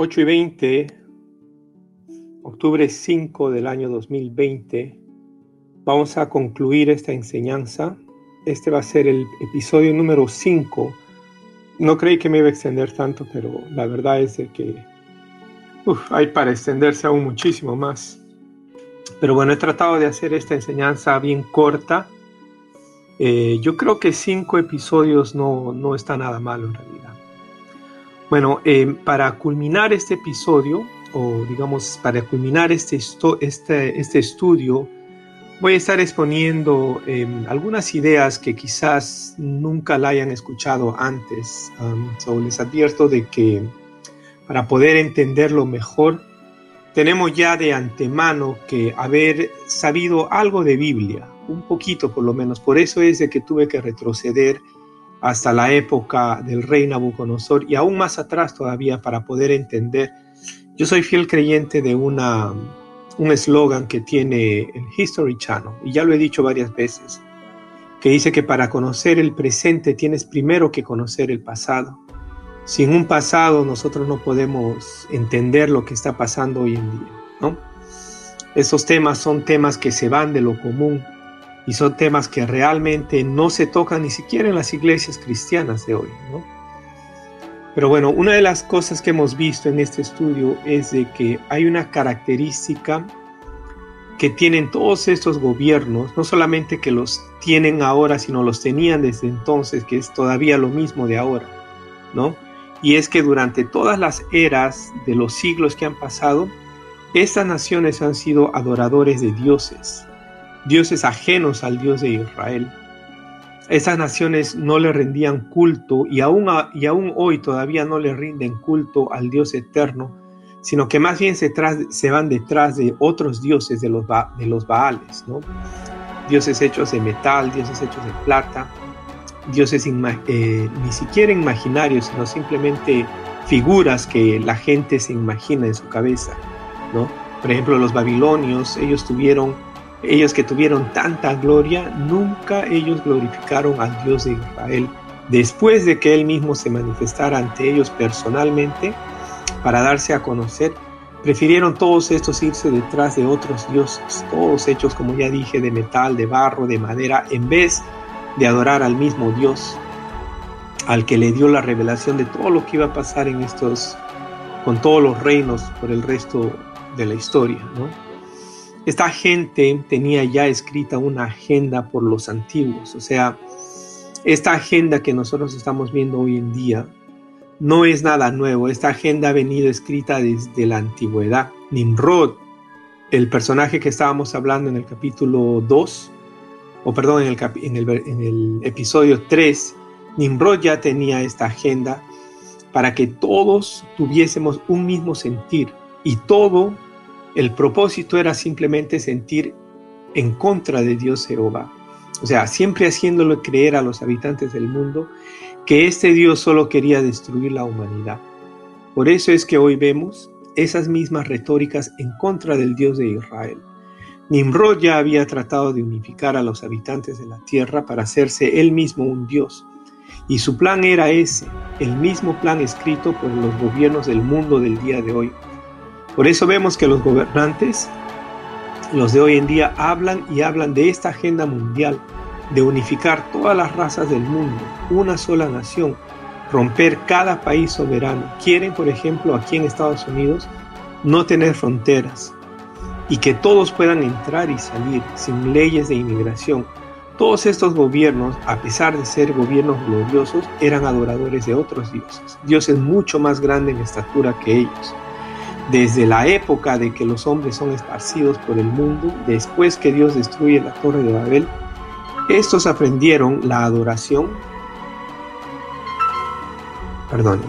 8 y 20, octubre 5 del año 2020, vamos a concluir esta enseñanza. Este va a ser el episodio número 5. No creí que me iba a extender tanto, pero la verdad es que hay para extenderse aún muchísimo más. Pero bueno, he tratado de hacer esta enseñanza bien corta. Eh, yo creo que cinco episodios no, no está nada malo en realidad. Bueno, eh, para culminar este episodio, o digamos, para culminar este, este, este estudio, voy a estar exponiendo em, algunas ideas que quizás nunca la hayan escuchado antes. Um, les advierto de que para poder entenderlo mejor, tenemos ya de antemano que haber sabido algo de Biblia, un poquito por lo menos. Por eso es de que tuve que retroceder hasta la época del rey Nabucodonosor y aún más atrás todavía para poder entender. Yo soy fiel creyente de una, un eslogan que tiene el History Channel, y ya lo he dicho varias veces, que dice que para conocer el presente tienes primero que conocer el pasado. Sin un pasado nosotros no podemos entender lo que está pasando hoy en día, ¿no? Esos temas son temas que se van de lo común, y son temas que realmente no se tocan ni siquiera en las iglesias cristianas de hoy. ¿no? Pero bueno, una de las cosas que hemos visto en este estudio es de que hay una característica que tienen todos estos gobiernos, no solamente que los tienen ahora, sino los tenían desde entonces, que es todavía lo mismo de ahora, ¿no? Y es que durante todas las eras de los siglos que han pasado, estas naciones han sido adoradores de dioses, dioses ajenos al Dios de Israel. Esas naciones no le rendían culto y aún, y aún hoy todavía no le rinden culto al Dios eterno, sino que más bien se, se van detrás de otros dioses de los, de los Baales, ¿no? dioses hechos de metal, dioses hechos de plata, dioses eh, ni siquiera imaginarios, sino simplemente figuras que la gente se imagina en su cabeza. ¿no? Por ejemplo, los babilonios, ellos tuvieron ellos que tuvieron tanta gloria, nunca ellos glorificaron al Dios de Israel después de que Él mismo se manifestara ante ellos personalmente para darse a conocer. Prefirieron todos estos irse detrás de otros dioses, todos hechos, como ya dije, de metal, de barro, de madera, en vez de adorar al mismo Dios, al que le dio la revelación de todo lo que iba a pasar en estos, con todos los reinos por el resto de la historia, ¿no? Esta gente tenía ya escrita una agenda por los antiguos, o sea, esta agenda que nosotros estamos viendo hoy en día no es nada nuevo, esta agenda ha venido escrita desde la antigüedad. Nimrod, el personaje que estábamos hablando en el capítulo 2, o perdón, en el, episodio 3, Nimrod ya tenía esta agenda para que todos tuviésemos un mismo sentir y todo el propósito era simplemente sentir en contra de Dios Jehová. O sea, siempre haciéndolo creer a los habitantes del mundo que este Dios solo quería destruir la humanidad. Por eso es que hoy vemos esas mismas retóricas en contra del Dios de Israel. Nimrod ya había tratado de unificar a los habitantes de la tierra para hacerse él mismo un Dios. Y su plan era ese, el mismo plan escrito por los gobiernos del mundo del día de hoy. Por eso vemos que los gobernantes, los de hoy en día, hablan y hablan de esta agenda mundial, de unificar todas las razas del mundo, una sola nación, romper cada país soberano. Quieren, por ejemplo, aquí en Estados Unidos, no tener fronteras y que todos puedan entrar y salir sin leyes de inmigración. Todos estos gobiernos, a pesar de ser gobiernos gloriosos, eran adoradores de otros dioses, dioses mucho más grandes en estatura que ellos desde la época de que los hombres son esparcidos por el mundo, después que Dios destruye la torre de Babel, estos aprendieron la adoración, perdón,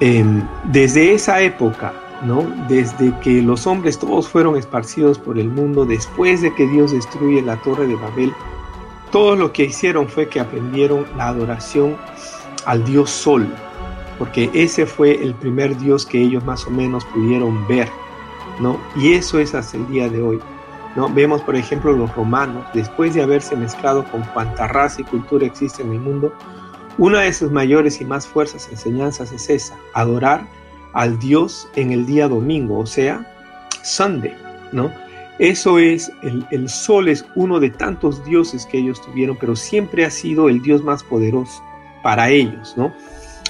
em, desde esa época, ¿no? Desde que los hombres todos fueron esparcidos por el mundo, después de que Dios destruye la torre de Babel, todo lo que hicieron fue que aprendieron la adoración al Dios Sol, porque ese fue el primer Dios que ellos más o menos pudieron ver, ¿no? Y eso es hasta el día de hoy, ¿no? Vemos, por ejemplo, los romanos, después de haberse mezclado con cuanta raza y cultura existe en el mundo, una de sus mayores y más fuerzas enseñanzas es esa, adorar al Dios en el día domingo, o sea, Sunday, ¿no? Eso es, el, el, sol es uno de tantos dioses que ellos tuvieron, pero siempre ha sido el dios más poderoso para ellos, ¿no?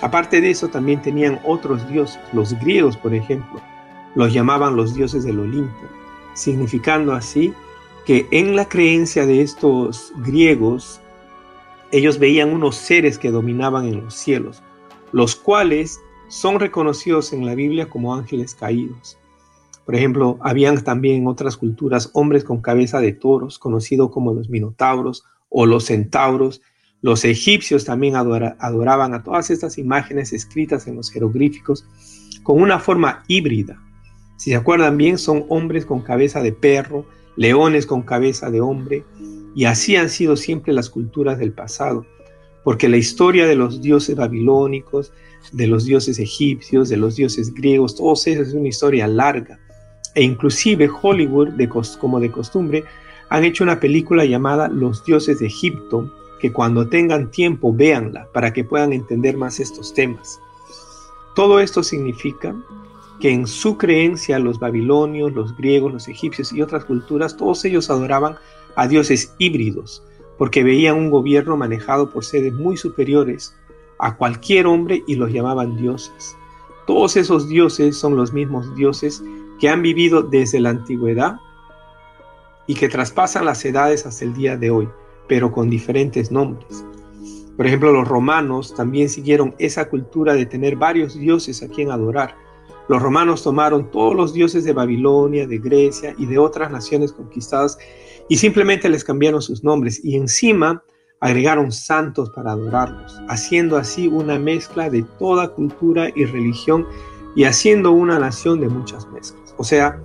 Aparte de eso, también tenían otros dioses, los griegos, por ejemplo, los llamaban los dioses del Olimpo, significando así que en la creencia de estos griegos, ellos veían unos seres que dominaban en los cielos, los cuales son reconocidos en la Biblia como ángeles caídos. Por ejemplo, habían también en otras culturas hombres con cabeza de toros, conocidos como los minotauros o los centauros. Los egipcios también adoraban a todas estas imágenes escritas en los jeroglíficos con una forma híbrida. Si se acuerdan bien, son hombres con cabeza de perro, leones con cabeza de hombre, y así han sido siempre las culturas del pasado, porque la historia de los dioses babilónicos, de los dioses egipcios, de los dioses griegos, todos esos es una historia larga e inclusive Hollywood, como de costumbre, han hecho una película llamada Los dioses de Egipto, que cuando tengan tiempo véanla para que puedan entender más estos temas. Todo esto significa que en su creencia los babilonios, los griegos, los egipcios y otras culturas, todos ellos adoraban a dioses híbridos, porque veían un gobierno manejado por seres muy superiores a cualquier hombre y los llamaban dioses. Todos esos dioses son los mismos dioses que han vivido desde la antigüedad y que traspasan las edades hasta el día de hoy, pero con diferentes nombres. Por ejemplo, los romanos también siguieron esa cultura de tener varios dioses a quien adorar. Los romanos tomaron todos los dioses de Babilonia, de Grecia y de otras naciones conquistadas y simplemente les cambiaron sus nombres y encima agregaron santos para adorarlos, haciendo así una mezcla de toda cultura y religión y haciendo una nación de muchas mezclas. O sea,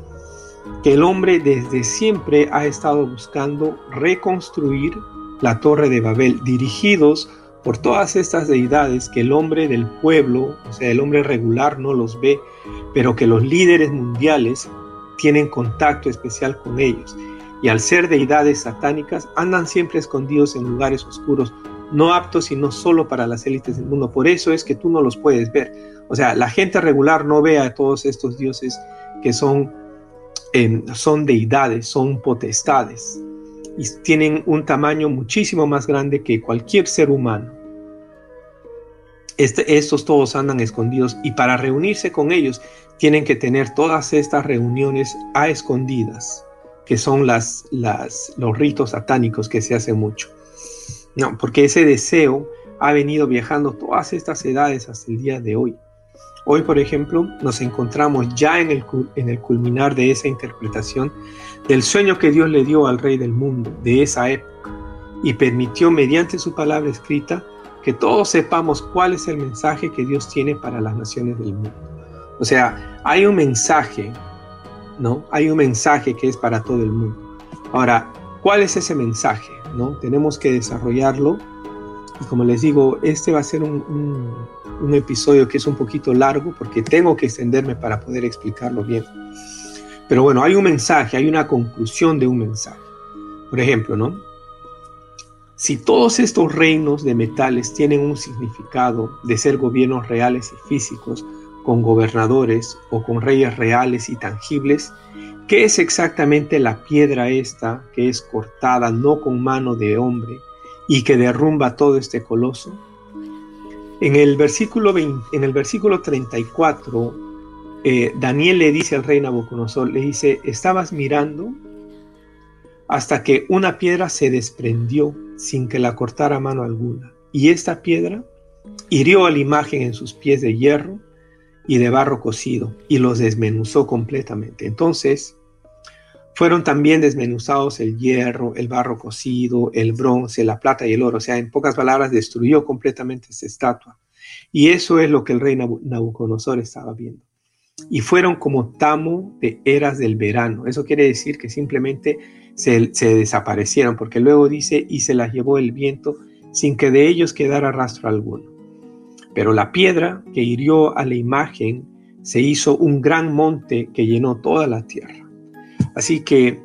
que el hombre desde siempre ha estado buscando reconstruir la torre de Babel, dirigidos por todas estas deidades que el hombre del pueblo, o sea, el hombre regular no los ve, pero que los líderes mundiales tienen contacto especial con ellos. Y al ser deidades satánicas, andan siempre escondidos en lugares oscuros, no aptos sino solo para las élites del mundo. Por eso es que tú no los puedes ver. O sea, la gente regular no ve a todos estos dioses que son, son deidades, son potestades y tienen un tamaño muchísimo más grande que cualquier ser humano. Este, estos todos andan escondidos y para reunirse con ellos tienen que tener todas estas reuniones a escondidas, que son las, los ritos satánicos que se hace mucho. No, porque ese deseo ha venido viajando todas estas edades hasta el día de hoy. Hoy, por ejemplo, nos encontramos ya en el, culminar de esa interpretación del sueño que Dios le dio al rey del mundo de esa época y permitió mediante su palabra escrita que todos sepamos cuál es el mensaje que Dios tiene para las naciones del mundo. O sea, hay un mensaje, ¿no? Hay un mensaje que es para todo el mundo. Ahora, ¿cuál es ese mensaje? ¿No? Tenemos que desarrollarlo. Y como les digo, este va a ser un episodio que es un poquito largo porque tengo que extenderme para poder explicarlo bien. Pero bueno, hay un mensaje, hay una conclusión de un mensaje. Por ejemplo, ¿no? Si todos estos reinos de metales tienen un significado de ser gobiernos reales y físicos, con gobernadores o con reyes reales y tangibles, ¿qué es exactamente la piedra esta que es cortada no con mano de hombre y que derrumba todo este coloso? En el versículo, en el versículo 34, eh, Daniel le dice al rey Nabucodonosor, le dice, estabas mirando hasta que una piedra se desprendió sin que la cortara mano alguna. Y esta piedra hirió a la imagen en sus pies de hierro y de barro cocido y los desmenuzó completamente. Entonces, fueron también desmenuzados el hierro, el barro cocido, el bronce, la plata y el oro. O sea, en pocas palabras, destruyó completamente esta estatua. Y eso es lo que el rey Nabucodonosor estaba viendo. Y fueron como tamo de eras del verano. Eso quiere decir que simplemente se, se desaparecieron, porque luego dice, y se las llevó el viento sin que de ellos quedara rastro alguno. Pero la piedra que hirió a la imagen se hizo un gran monte que llenó toda la tierra. Así que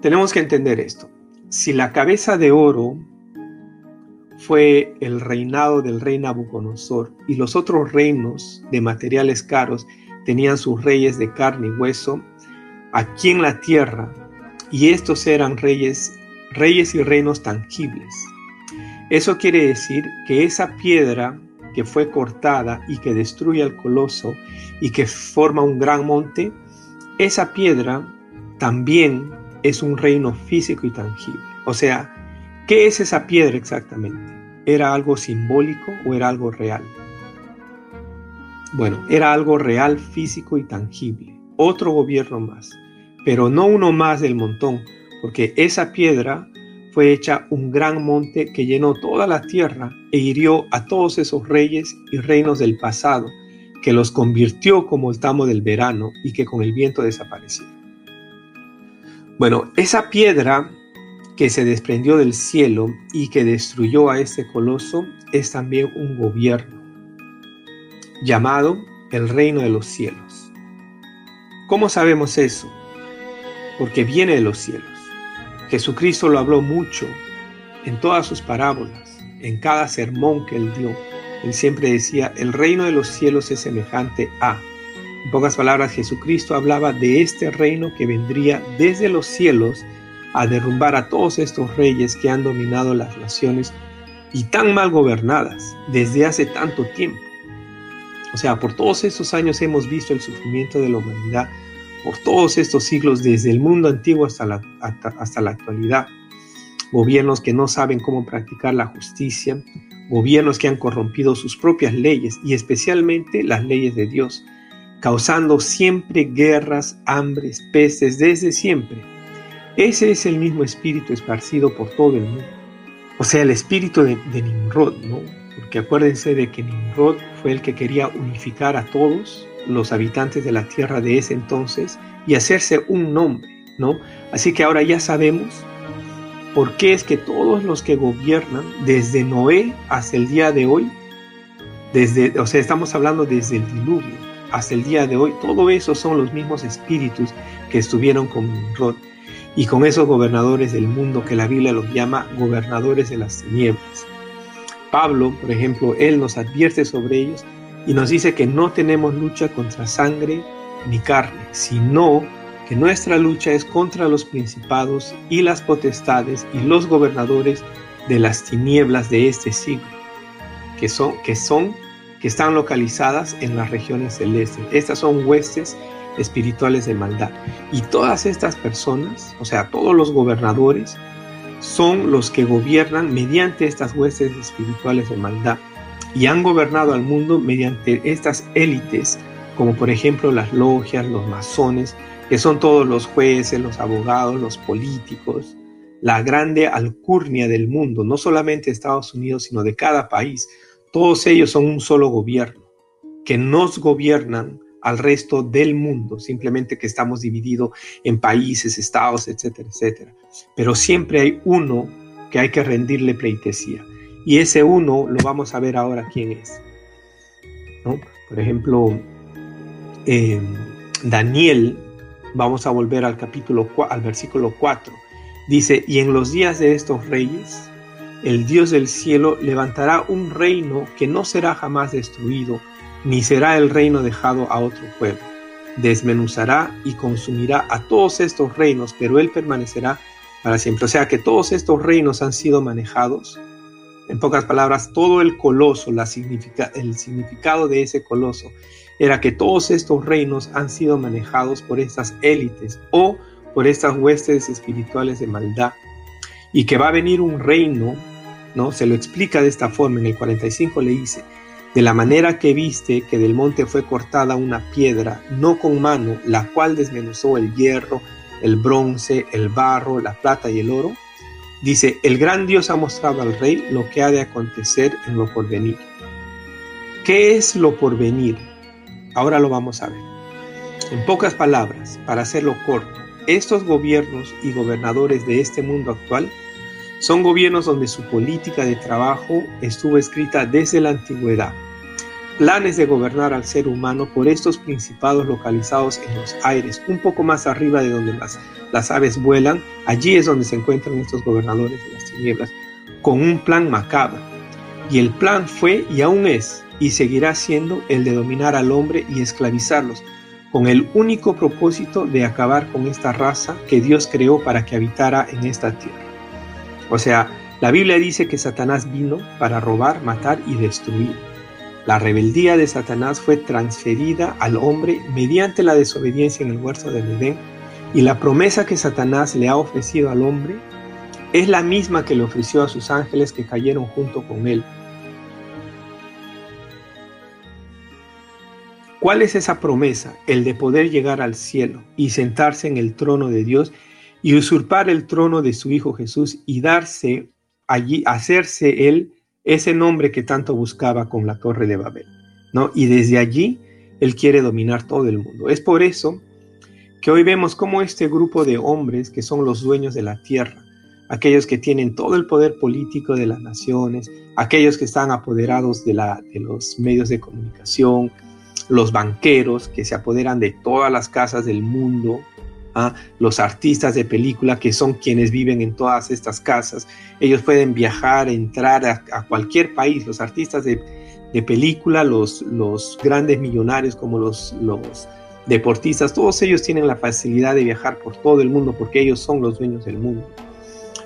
tenemos que entender esto. Si la cabeza de oro fue el reinado del rey Nabucodonosor y los otros reinos de materiales caros tenían sus reyes de carne y hueso aquí en la tierra y estos eran reyes, reyes y reinos tangibles. Eso quiere decir que esa piedra que fue cortada y que destruye al coloso y que forma un gran monte, esa piedra también es un reino físico y tangible. O sea, ¿qué es esa piedra exactamente? ¿Era algo simbólico o era algo real? Bueno, era algo real, físico y tangible. Otro gobierno más, pero no uno más del montón, porque esa piedra fue hecha un gran monte que llenó toda la tierra e hirió a todos esos reyes y reinos del pasado, que los convirtió como el tamo del verano y que con el viento desaparecieron. Bueno, esa piedra que se desprendió del cielo y que destruyó a este coloso es también un gobierno llamado el reino de los cielos. ¿Cómo sabemos eso? Porque viene de los cielos. Jesucristo lo habló mucho en todas sus parábolas, en cada sermón que él dio. Él siempre decía, el reino de los cielos es semejante a. En pocas palabras, Jesucristo hablaba de este reino que vendría desde los cielos a derrumbar a todos estos reyes que han dominado las naciones y tan mal gobernadas desde hace tanto tiempo. O sea, por todos estos años hemos visto el sufrimiento de la humanidad por todos estos siglos, desde el mundo antiguo hasta la, hasta, la actualidad. Gobiernos que no saben cómo practicar la justicia, gobiernos que han corrompido sus propias leyes y especialmente las leyes de Dios, causando siempre guerras, hambres, pestes desde siempre. Ese es el mismo espíritu esparcido por todo el mundo. O sea, el espíritu de, de Nimrod, ¿no? Porque acuérdense de que Nimrod fue el que quería unificar a todos los habitantes de la tierra de ese entonces y hacerse un nombre, ¿no? Así que ahora ya sabemos por qué es que todos los que gobiernan desde Noé hasta el día de hoy, desde, o sea, estamos hablando desde el diluvio hasta el día de hoy, todo eso son los mismos espíritus que estuvieron con Nimrod y con esos gobernadores del mundo que la Biblia los llama gobernadores de las tinieblas. Pablo, por ejemplo, él nos advierte sobre ellos y nos dice que no tenemos lucha contra sangre ni carne, sino que nuestra lucha es contra los principados y las potestades y los gobernadores de las tinieblas de este siglo, que son, que son, que están localizadas en las regiones celestes. Estas son huestes espirituales de maldad. Y todas estas personas, o sea, todos los gobernadores, son los que gobiernan mediante estas huestes espirituales de maldad y han gobernado al mundo mediante estas élites, como por ejemplo las logias, los masones, que son todos los jueces, los abogados, los políticos, la grande alcurnia del mundo, no solamente de Estados Unidos, sino de cada país. Todos ellos son un solo gobierno, que nos gobiernan al resto del mundo, simplemente que estamos divididos en países, estados, etcétera, etcétera. Pero siempre hay uno que hay que rendirle pleitesía. Y ese uno lo vamos a ver ahora quién es. Por ejemplo, eh, Daniel, vamos a volver al capítulo, al versículo 4. Dice, y en los días de estos reyes, el Dios del cielo levantará un reino que no será jamás destruido, ni será el reino dejado a otro pueblo. Desmenuzará y consumirá a todos estos reinos, pero él permanecerá para siempre. O sea que todos estos reinos han sido manejados en pocas palabras, todo el coloso, el significado de ese coloso era que todos estos reinos han sido manejados por estas élites o por estas huestes espirituales de maldad y que va a venir un reino, ¿no? Se lo explica de esta forma, en el 45 le dice, de la manera que viste que del monte fue cortada una piedra, no con mano, la cual desmenuzó el hierro, el bronce, el barro, la plata y el oro, Dice, el gran Dios ha mostrado al rey lo que ha de acontecer en lo porvenir. ¿Qué es lo porvenir? Ahora lo vamos a ver. En pocas palabras, para hacerlo corto, estos gobiernos y gobernadores de este mundo actual son gobiernos donde su política de trabajo estuvo escrita desde la antigüedad planes de gobernar al ser humano por estos principados localizados en los aires, un poco más arriba de donde las, las aves vuelan, allí es donde se encuentran estos gobernadores de las tinieblas, con un plan macabro. Y el plan fue y aún es y seguirá siendo el de dominar al hombre y esclavizarlos, con el único propósito de acabar con esta raza que Dios creó para que habitara en esta tierra. O sea, la Biblia dice que Satanás vino para robar, matar y destruir. La rebeldía de Satanás fue transferida al hombre mediante la desobediencia en el huerto de Edén y la promesa que Satanás le ha ofrecido al hombre es la misma que le ofreció a sus ángeles que cayeron junto con él. ¿Cuál es esa promesa? El de poder llegar al cielo y sentarse en el trono de Dios y usurpar el trono de su Hijo Jesús y darse allí, hacerse él ese nombre que tanto buscaba con la torre de Babel. ¿no? Y desde allí él quiere dominar todo el mundo. Es por eso que hoy vemos cómo este grupo de hombres que son los dueños de la tierra, aquellos que tienen todo el poder político de las naciones, aquellos que están apoderados de, la, de los medios de comunicación, los banqueros que se apoderan de todas las casas del mundo, ¿ah? los artistas de película que son quienes viven en todas estas casas, ellos pueden viajar, entrar a, cualquier país, los artistas de, película, los, los, grandes millonarios como los, los deportistas, todos ellos tienen la facilidad de viajar por todo el mundo porque ellos son los dueños del mundo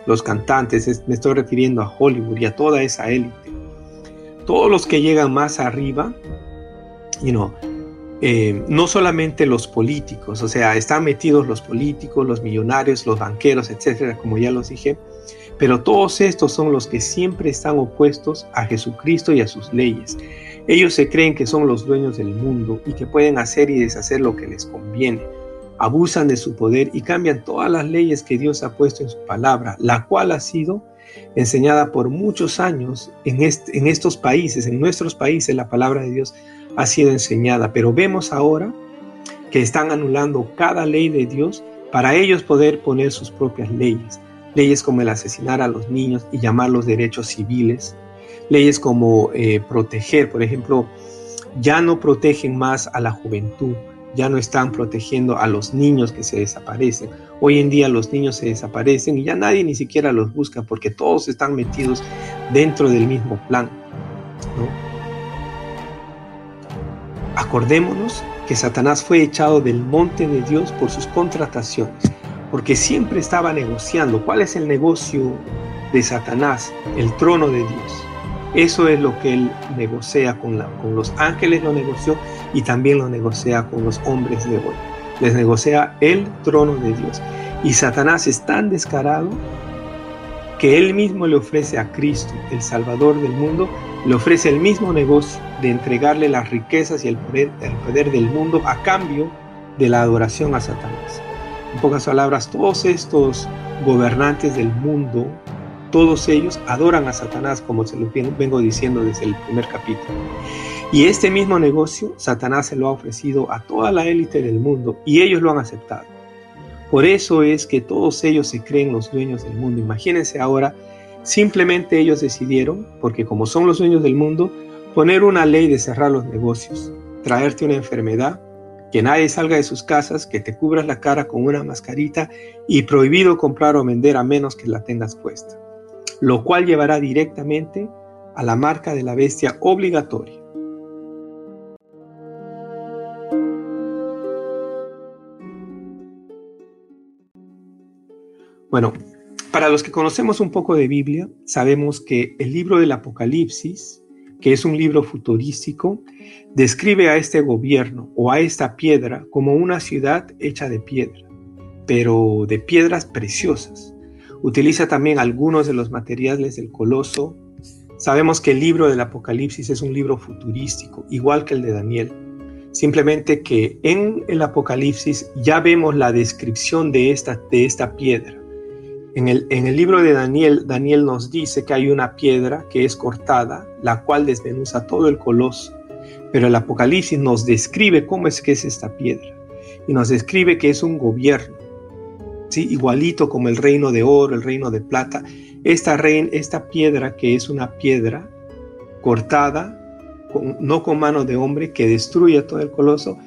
los cantantes, me estoy refiriendo a Hollywood y a toda esa élite. Todos los que llegan más arriba, you eh, no solamente los políticos, o sea, están metidos los políticos, los millonarios, los banqueros, etcétera, como ya los dije, pero todos estos son los que siempre están opuestos a Jesucristo y a sus leyes. Ellos se creen que son los dueños del mundo y que pueden hacer y deshacer lo que les conviene abusan de su poder y cambian todas las leyes que Dios ha puesto en su palabra, la cual ha sido enseñada por muchos años en, en estos países, en nuestros países, la palabra de Dios ha sido enseñada, pero vemos ahora que están anulando cada ley de Dios para ellos poder poner sus propias leyes. Leyes como el asesinar a los niños y llamar los derechos civiles. Leyes como eh, proteger, por ejemplo, ya no protegen más a la juventud, ya no están protegiendo a los niños que se desaparecen. Hoy en día los niños se desaparecen y ya nadie ni siquiera los busca porque todos están metidos dentro del mismo plan. Acordémonos que Satanás fue echado del monte de Dios por sus contrataciones, porque siempre estaba negociando. ¿Cuál es el negocio de Satanás? El trono de Dios. Eso es lo que él negocia con, con los ángeles, lo negoció y también lo negocia con los hombres de hoy. Les negocia el trono de Dios. Y Satanás es tan descarado que él mismo le ofrece a Cristo, el Salvador del mundo, le ofrece el mismo negocio de entregarle las riquezas y el poder, el poder del mundo a cambio de la adoración a Satanás. En pocas palabras, todos estos gobernantes del mundo todos ellos adoran a Satanás, como se lo vengo diciendo desde el primer capítulo. Y este mismo negocio, Satanás se lo ha ofrecido a toda la élite del mundo y ellos lo han aceptado. Por eso es que todos ellos se creen los dueños del mundo. Imagínense ahora, simplemente ellos decidieron, porque como son los dueños del mundo, poner una ley de cerrar los negocios, traerte una enfermedad, que nadie salga de sus casas, que te cubras la cara con una mascarita y prohibido comprar o vender a menos que la tengas puesta lo cual llevará directamente a la marca de la bestia obligatoria. Bueno, para los que conocemos un poco de Biblia, sabemos que el libro del Apocalipsis, que es un libro futurístico, describe a este gobierno o a esta piedra como una ciudad hecha de piedra, pero de piedras preciosas. Utiliza también algunos de los materiales del coloso. Sabemos que el libro del Apocalipsis es un libro futurístico, igual que el de Daniel. Simplemente que en el Apocalipsis ya vemos la descripción de esta, de esta piedra. En el, libro de Daniel, Daniel nos dice que hay una piedra que es cortada, la cual desmenuza todo el coloso. Pero el Apocalipsis nos describe cómo es que es esta piedra. Y nos describe que es un gobierno igualito como el reino de oro, el reino de plata. Esta, esta piedra que es una piedra cortada, no con mano de hombre, que destruye todo el coloso,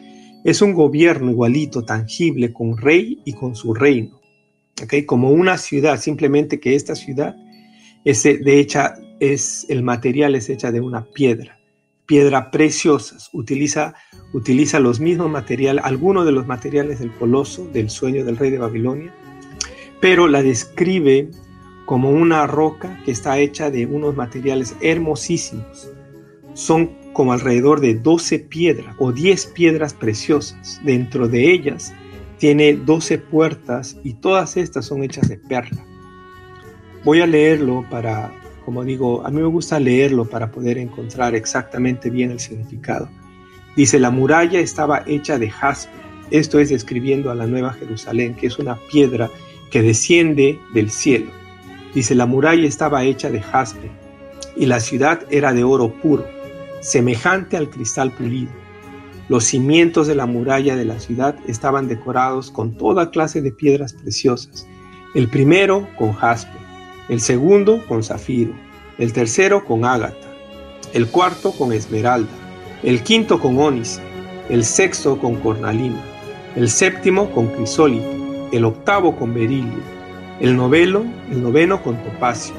es un gobierno igualito, tangible, con rey y con su reino. ¿Okay? Como una ciudad, simplemente que esta ciudad Ese, de hecha, es, el material es hecha de una piedra, piedra preciosas. Utiliza, utiliza los mismos materiales, algunos de los materiales del coloso, del sueño del rey de Babilonia, pero la describe como una roca que está hecha de unos materiales hermosísimos. Son como alrededor de 12 piedras o 10 piedras preciosas. Dentro de ellas tiene 12 puertas y todas estas son hechas de perla. Voy a leerlo para, como digo, a mí me gusta leerlo para poder encontrar exactamente bien el significado. Dice, la muralla estaba hecha de jaspe. Esto es describiendo a la Nueva Jerusalén, que es una piedra que desciende del cielo. Dice, la muralla estaba hecha de jaspe y la ciudad era de oro puro, semejante al cristal pulido. Los cimientos de la muralla de la ciudad estaban decorados con toda clase de piedras preciosas. El primero con jaspe, el segundo con zafiro, el tercero con ágata, el cuarto con esmeralda, el quinto con ónice, el sexto con cornalina, el séptimo con crisólito, el octavo con berilio, el novelo, el noveno con topacio,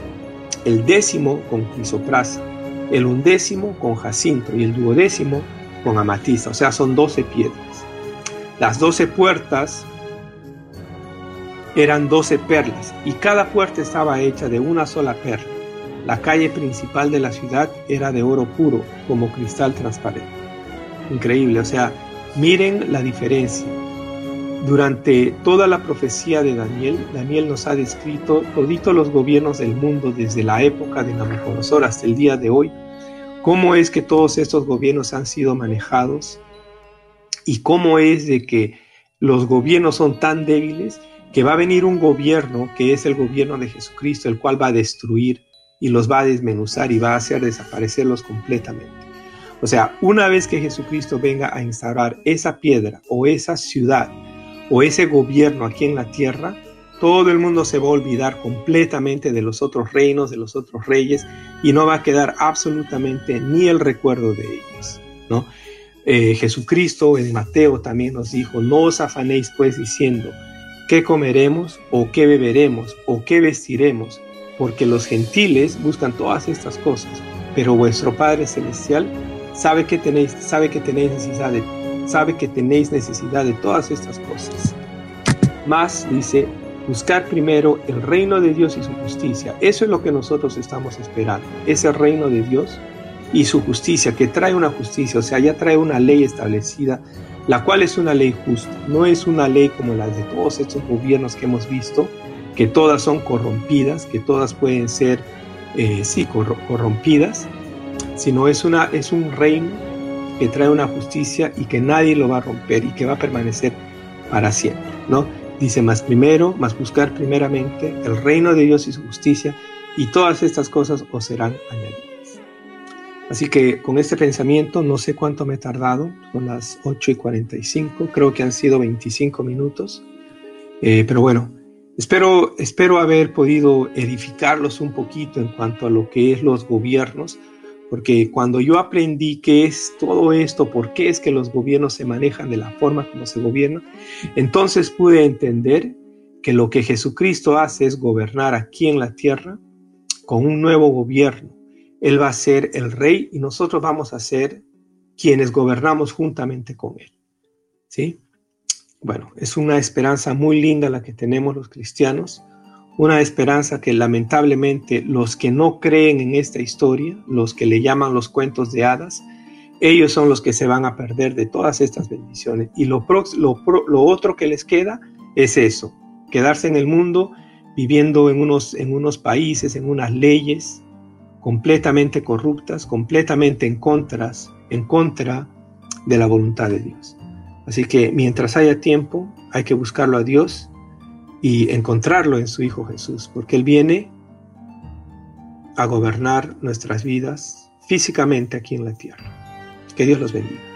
el décimo con crisoprasa, el undécimo con jacinto y el duodécimo con amatista, o sea, son 12 piedras. Las 12 puertas eran 12 perlas y cada puerta estaba hecha de una sola perla. La calle principal de la ciudad era de oro puro, como cristal transparente. Increíble, o sea, miren la diferencia. Durante toda la profecía de Daniel, Daniel nos ha descrito toditos los gobiernos del mundo desde la época de Nabucodonosor hasta el día de hoy cómo es que todos estos gobiernos han sido manejados y cómo es de que los gobiernos son tan débiles que va a venir un gobierno que es el gobierno de Jesucristo, el cual va a destruir y los va a desmenuzar y va a hacer desaparecerlos completamente. O sea, una vez que Jesucristo venga a instaurar esa piedra o esa ciudad o ese gobierno aquí en la tierra, todo el mundo se va a olvidar completamente de los otros reinos, de los otros reyes, y no va a quedar absolutamente ni el recuerdo de ellos. ¿no? Eh, Jesucristo en Mateo también nos dijo, no os afanéis pues diciendo, ¿qué comeremos o qué beberemos o qué vestiremos? Porque los gentiles buscan todas estas cosas, pero vuestro Padre Celestial sabe que tenéis, sabe que tenéis necesidad de, sabe que tenéis necesidad de todas estas cosas. Más dice, buscar primero el reino de Dios y su justicia. Eso es lo que nosotros estamos esperando, ese reino de Dios y su justicia, que trae una justicia, o sea, ya trae una ley establecida, la cual es una ley justa, no es una ley como las de todos estos gobiernos que hemos visto, que todas son corrompidas, que todas pueden ser, eh, sí, corrompidas, sino es, una, es un reino que trae una justicia y que nadie lo va a romper y que va a permanecer para siempre, ¿no? Dice, más primero, más buscar primeramente el reino de Dios y su justicia, y todas estas cosas os serán añadidas. Así que con este pensamiento, no sé cuánto me he tardado, son las 8 y 45, creo que han sido 25 minutos, eh, pero bueno, espero, espero haber podido edificarlos un poquito en cuanto a lo que es los gobiernos, porque cuando yo aprendí qué es todo esto, por qué es que los gobiernos se manejan de la forma como se gobiernan, entonces pude entender que lo que Jesucristo hace es gobernar aquí en la tierra con un nuevo gobierno. Él va a ser el rey y nosotros vamos a ser quienes gobernamos juntamente con él. ¿Sí? Bueno, es una esperanza muy linda la que tenemos los cristianos una esperanza que lamentablemente los que no creen en esta historia, los que le llaman los cuentos de hadas, ellos son los que se van a perder de todas estas bendiciones. Y lo, otro que les queda es eso, quedarse en el mundo viviendo en unos, en unos países, en unas leyes completamente corruptas, completamente en, contras, en contra de la voluntad de Dios. Así que mientras haya tiempo, hay que buscarlo a Dios y encontrarlo en su Hijo Jesús, porque Él viene a gobernar nuestras vidas físicamente aquí en la tierra. Que Dios los bendiga.